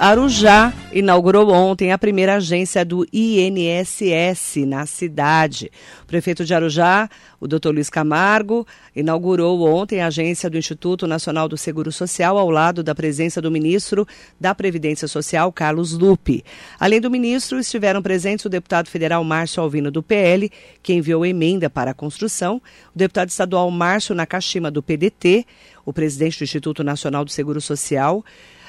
Arujá inaugurou ontem a primeira agência do INSS na cidade. O prefeito de Arujá, o Dr. Luiz Camargo, inaugurou ontem a agência do Instituto Nacional do Seguro Social ao lado da presença do ministro da Previdência Social, Carlos Lupe. Além do ministro, estiveram presentes o deputado federal Márcio Alvino do PL, que enviou emenda para a construção, o deputado estadual Márcio Nakashima do PDT, o presidente do Instituto Nacional do Seguro Social,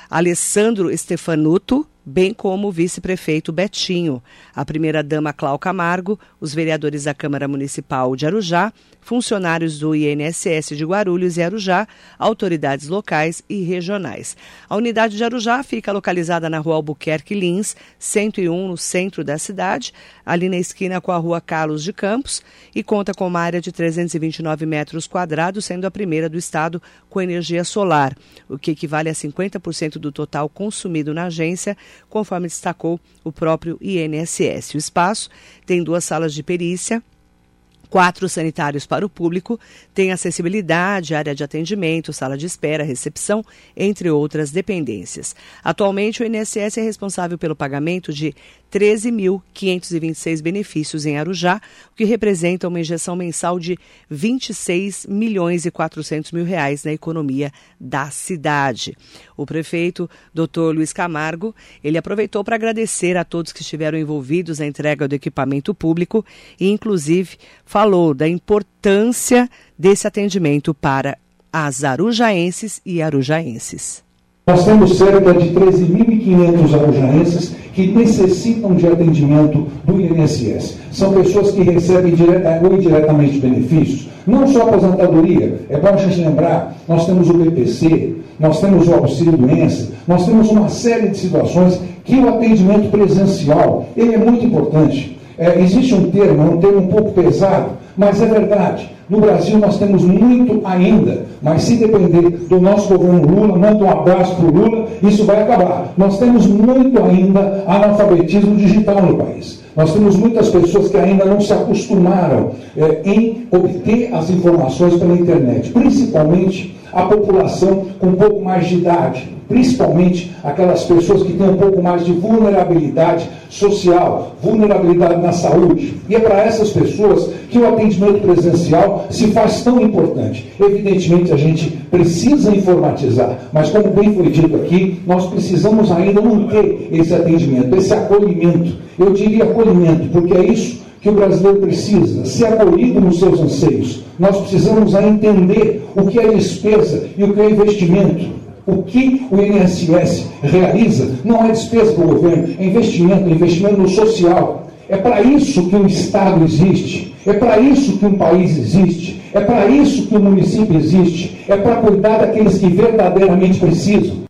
Alessandro Stefanuto, bem como o vice-prefeito Betinho, a primeira-dama Clau Camargo, os vereadores da Câmara Municipal de Arujá, funcionários do INSS de Guarulhos e Arujá, autoridades locais e regionais. A unidade de Arujá fica localizada na rua Albuquerque Lins, 101, no centro da cidade, ali na esquina com a rua Carlos de Campos, e conta com uma área de 329 metros quadrados, sendo a primeira do estado com energia solar, o que equivale a 50% do total consumido na agência, conforme destacou o próprio INSS. O espaço tem duas salas de perícia quatro sanitários para o público, tem acessibilidade, área de atendimento, sala de espera, recepção, entre outras dependências. Atualmente, o INSS é responsável pelo pagamento de 13.526 benefícios em Arujá, o que representa uma injeção mensal de 26 milhões e 400 mil reais na economia da cidade. O prefeito, Dr. Luiz Camargo, ele aproveitou para agradecer a todos que estiveram envolvidos na entrega do equipamento público e, inclusive, falou da importância desse atendimento para as arujaenses e arujaenses. Nós temos cerca de 13.500 arujaenses que necessitam de atendimento do INSS. São pessoas que recebem direta ou indiretamente benefícios, não só aposentadoria. É bom a gente lembrar, nós temos o BPC, nós temos o auxílio doença, nós temos uma série de situações que o atendimento presencial, ele é muito importante. É, existe um termo, é um termo um pouco pesado, mas é verdade. No Brasil nós temos muito ainda, mas se depender do nosso governo Lula, manda um abraço para o Lula, isso vai acabar. Nós temos muito ainda analfabetismo digital no país. Nós temos muitas pessoas que ainda não se acostumaram é, em obter as informações pela internet, principalmente a população com um pouco mais de idade, principalmente aquelas pessoas que têm um pouco mais de vulnerabilidade social, vulnerabilidade na saúde. E é para essas pessoas que o atendimento presencial se faz tão importante. Evidentemente, a gente precisa informatizar, mas como bem foi dito aqui, nós precisamos ainda manter esse atendimento, esse acolhimento. Eu diria acolhimento, porque é isso que o brasileiro precisa, ser acolhido nos seus anseios. Nós precisamos entender o que é despesa e o que é investimento. O que o INSS realiza não é despesa do governo, é investimento, é investimento no social. É para isso que o Estado existe, é para isso que um país existe, é para isso que o município existe, é para cuidar daqueles que verdadeiramente precisam.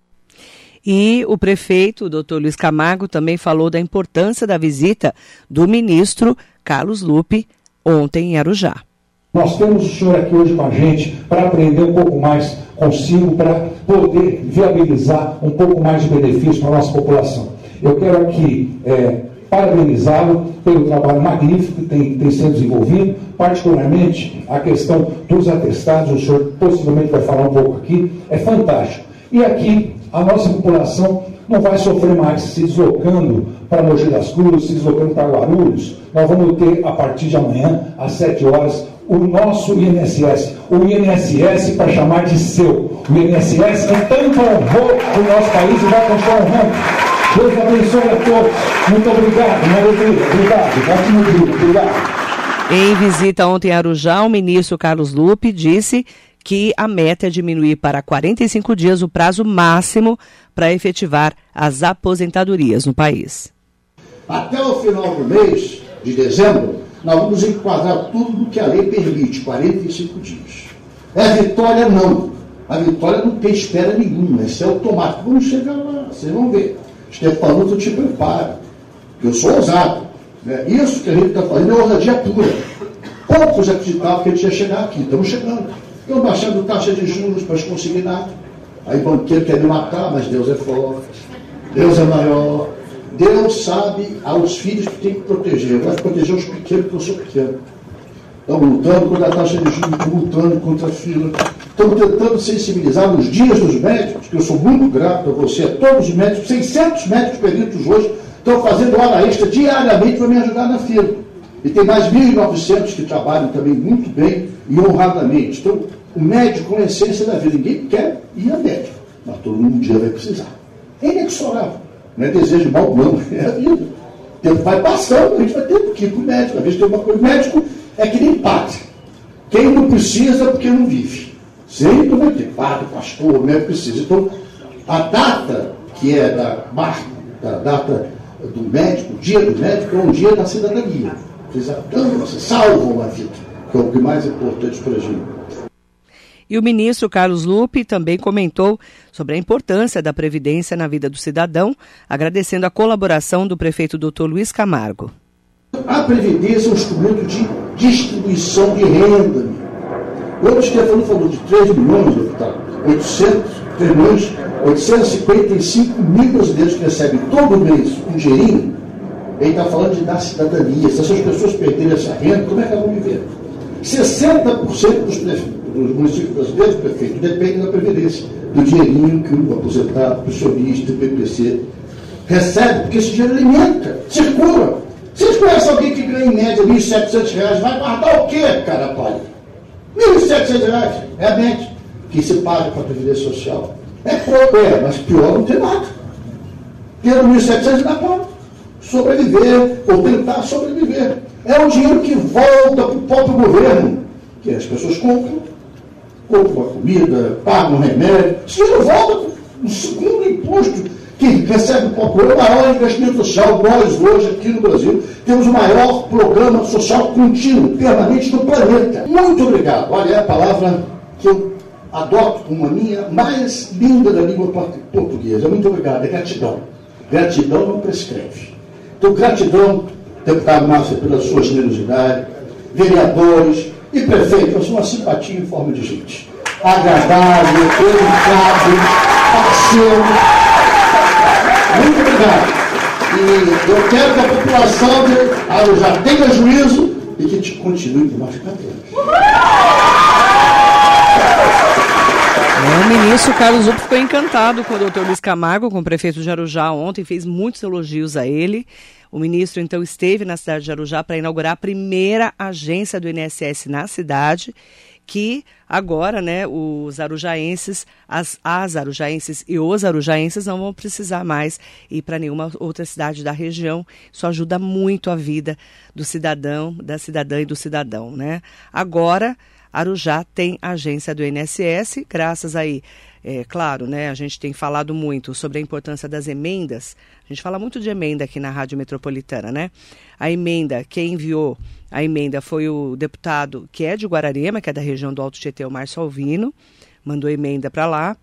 E o prefeito, o doutor Luiz Camargo, também falou da importância da visita do ministro Carlos Lupe ontem em Arujá. Nós temos o senhor aqui hoje com a gente para aprender um pouco mais consigo, para poder viabilizar um pouco mais de benefício para a nossa população. Eu quero aqui é, parabenizá-lo pelo trabalho magnífico que tem, tem sido desenvolvido, particularmente a questão dos atestados, o senhor possivelmente vai falar um pouco aqui, é fantástico. E aqui a nossa população não vai sofrer mais se deslocando para Mogi das Cruzes, se deslocando para Guarulhos. Nós vamos ter, a partir de amanhã, às 7 horas, o nosso INSS. O INSS para chamar de seu. O INSS que tanto honrou o nosso país e vai continuar honrando. Deus abençoe a todos. Muito obrigado. Maravilha. Obrigado. Ótimo dia. Obrigado. Em visita ontem a Arujá, o ministro Carlos Lupe disse que a meta é diminuir para 45 dias o prazo máximo para efetivar as aposentadorias no país. Até o final do mês de dezembro, nós vamos enquadrar tudo que a lei permite, 45 dias. É vitória, não. A vitória não tem espera nenhuma, isso é automático. Vamos chegar lá, vocês vão ver. Stefanuto te prepara, eu sou ousado. Né? Isso que a gente está fazendo é ousadia pura. Poucos acreditavam que a gente ia chegar aqui, estamos chegando. Estão baixando taxa de juros para conseguir nada. Aí banqueiro quer me matar, mas Deus é forte, Deus é maior. Deus sabe aos filhos que tem que proteger. Eu gosto proteger os pequenos, porque eu sou pequeno. Estão lutando contra a taxa de juros, lutando contra a fila, Estamos tentando sensibilizar nos dias dos médicos, que eu sou muito grato a você, a todos os médicos, 600 médicos peritos hoje estão fazendo hora extra diariamente para me ajudar na fila. E tem mais 1.900 que trabalham também muito bem e honradamente. Então, o médico é a essência da vida. Ninguém quer ir a médico, mas todo mundo um dia vai precisar. É inexorável. Não é desejo mal, não, é a vida. O tempo vai passando, a gente vai ter que ir para o médico. Às vezes tem uma coisa. O médico é que nem padre. Quem não precisa é porque não vive. Sempre vai ter padre, pastor, médico precisa. Então, a data que é da marca, da data do médico, o dia do médico, é um dia da cidadania. Vocês, vocês salvam a vida, que é o que mais importante para a gente. E o ministro Carlos Lupe também comentou sobre a importância da Previdência na vida do cidadão, agradecendo a colaboração do prefeito Dr. Luiz Camargo. A Previdência é um instrumento de distribuição de renda. Quando o Stefano falou de 3 milhões, deputado, 800, 3 milhões, 855 mil brasileiros que recebem todo mês um dinheirinho, ele está falando de dar cidadania. Se essas pessoas perderem essa renda, como é que elas vão viver? 60% dos dos municípios brasileiros, prefeito, depende da Previdência, do dinheirinho que o aposentado, pensionista, PPC recebe, porque esse dinheiro alimenta, circula. Vocês conhecem alguém que ganha em média R$ 1.700, vai guardar o quê, cara pálida? R$ 1.700 é a média que se paga para a Previdência Social. É pouco, é, mas pior não tem nada. Tendo R$ 1.700 dá para sobreviver, ou tentar sobreviver. É um dinheiro que volta para o próprio governo, que as pessoas compram compram a comida, pagam um remédio. Isso não volta no segundo imposto que recebe o popular, o maior investimento social. Nós, hoje, aqui no Brasil, temos o maior programa social contínuo, permanente do planeta. Muito obrigado. Olha, é a palavra que eu adoto como a minha mais linda da língua portuguesa. Muito obrigado. É gratidão. Gratidão não prescreve. Então, gratidão, deputado Márcio, pela sua generosidade, vereadores, e prefeito, eu sou uma simpatia em forma de gente. Agradável, educado, parceiro. Muito obrigado. E eu quero que a população de já tenha juízo e que te continue por mais quatro É, o Carlos Zup ficou encantado com o doutor Luiz Camargo, com o prefeito de Arujá ontem, fez muitos elogios a ele. O ministro então esteve na cidade de Arujá para inaugurar a primeira agência do INSS na cidade, que agora, né, os arujaenses, as, as arujaenses e os arujaenses não vão precisar mais ir para nenhuma outra cidade da região. Isso ajuda muito a vida do cidadão, da cidadã e do cidadão, né? Agora, Arujá tem agência do INSS, graças aí é, claro, né, a gente tem falado muito sobre a importância das emendas. A gente fala muito de emenda aqui na Rádio Metropolitana, né? A emenda, quem enviou a emenda foi o deputado que é de Guararema, que é da região do Alto Tietê, o Márcio Alvino, mandou emenda para lá.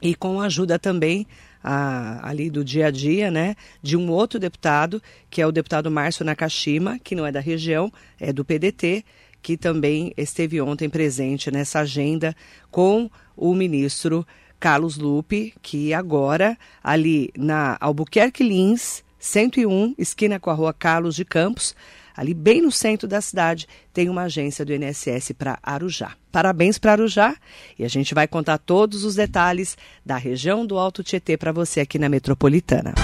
E com ajuda também a, ali do dia a dia, né, de um outro deputado, que é o deputado Márcio Nakashima, que não é da região, é do PDT, que também esteve ontem presente nessa agenda com o ministro Carlos Lupe, que agora, ali na Albuquerque Lins, 101, esquina com a rua Carlos de Campos, ali bem no centro da cidade, tem uma agência do INSS para Arujá. Parabéns para Arujá e a gente vai contar todos os detalhes da região do Alto Tietê para você aqui na Metropolitana.